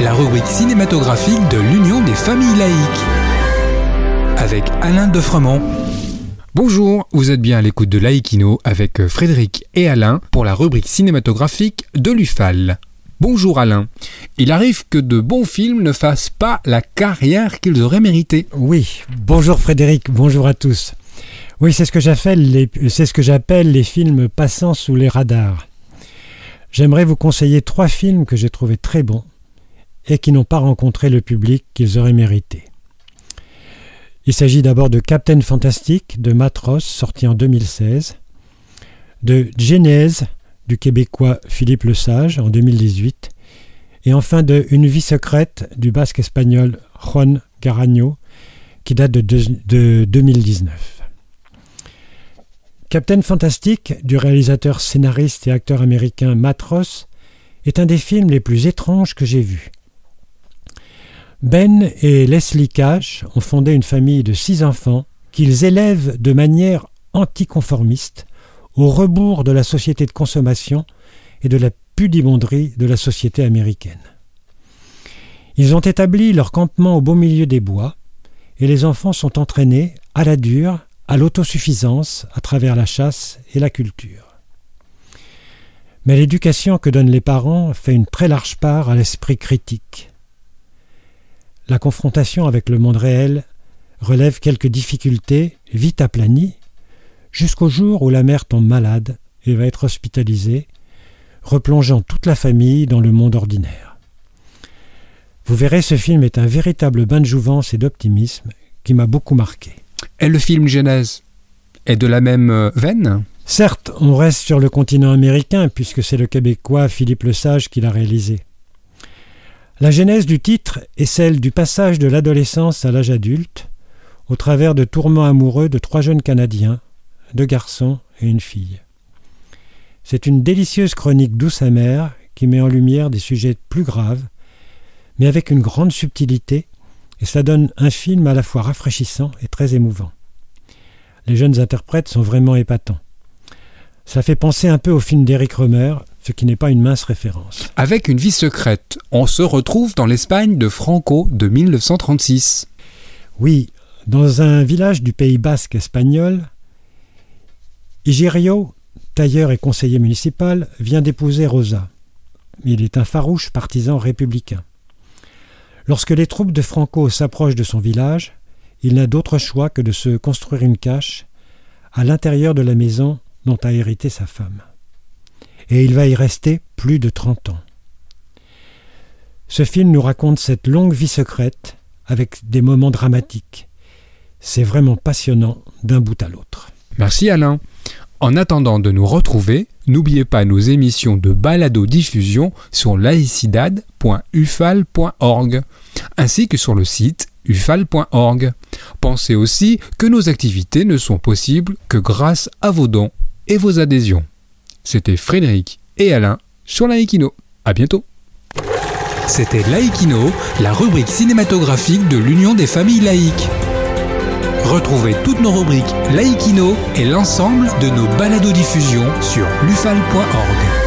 La rubrique cinématographique de l'Union des familles laïques. Avec Alain Defremont. Bonjour, vous êtes bien à l'écoute de Laïkino avec Frédéric et Alain pour la rubrique cinématographique de l'UFAL. Bonjour Alain. Il arrive que de bons films ne fassent pas la carrière qu'ils auraient mérité. Oui, bonjour Frédéric, bonjour à tous. Oui, c'est ce que j'appelle les, c'est ce que j'appelle les films passant sous les radars. J'aimerais vous conseiller trois films que j'ai trouvés très bons et qui n'ont pas rencontré le public qu'ils auraient mérité. Il s'agit d'abord de Captain Fantastic de Matt Ross, sorti en 2016, de Genèse du Québécois Philippe Lesage en 2018, et enfin de Une vie secrète du basque espagnol Juan Garanio, qui date de, de 2019. Captain Fantastic, du réalisateur, scénariste et acteur américain Matt Ross, est un des films les plus étranges que j'ai vus. Ben et Leslie Cash ont fondé une famille de six enfants qu'ils élèvent de manière anticonformiste, au rebours de la société de consommation et de la pudibonderie de la société américaine. Ils ont établi leur campement au beau milieu des bois, et les enfants sont entraînés, à la dure, à l'autosuffisance à travers la chasse et la culture. Mais l'éducation que donnent les parents fait une très large part à l'esprit critique. La confrontation avec le monde réel relève quelques difficultés vite aplanies, jusqu'au jour où la mère tombe malade et va être hospitalisée, replongeant toute la famille dans le monde ordinaire. Vous verrez, ce film est un véritable bain de jouvence et d'optimisme qui m'a beaucoup marqué. Et le film Genèse est de la même euh, veine? Certes, on reste sur le continent américain puisque c'est le Québécois Philippe Lesage qui l'a réalisé. La genèse du titre est celle du passage de l'adolescence à l'âge adulte, au travers de tourments amoureux de trois jeunes Canadiens, deux garçons et une fille. C'est une délicieuse chronique douce amère qui met en lumière des sujets plus graves, mais avec une grande subtilité et ça donne un film à la fois rafraîchissant et très émouvant. Les jeunes interprètes sont vraiment épatants. Ça fait penser un peu au film d'Eric Romer, ce qui n'est pas une mince référence. Avec une vie secrète, on se retrouve dans l'Espagne de Franco de 1936. Oui, dans un village du Pays basque espagnol, Igirio, tailleur et conseiller municipal, vient d'épouser Rosa. Il est un farouche partisan républicain. Lorsque les troupes de Franco s'approchent de son village, il n'a d'autre choix que de se construire une cache à l'intérieur de la maison dont a hérité sa femme. Et il va y rester plus de trente ans. Ce film nous raconte cette longue vie secrète avec des moments dramatiques. C'est vraiment passionnant d'un bout à l'autre. Merci Alain. En attendant de nous retrouver, n'oubliez pas nos émissions de balado-diffusion sur laicidad.ufal.org ainsi que sur le site ufal.org. Pensez aussi que nos activités ne sont possibles que grâce à vos dons et vos adhésions. C'était Frédéric et Alain sur Laïkino. À bientôt. C'était Laïkino, la rubrique cinématographique de l'Union des familles laïques. Retrouvez toutes nos rubriques Laïkino et l'ensemble de nos balados diffusions sur lufal.org.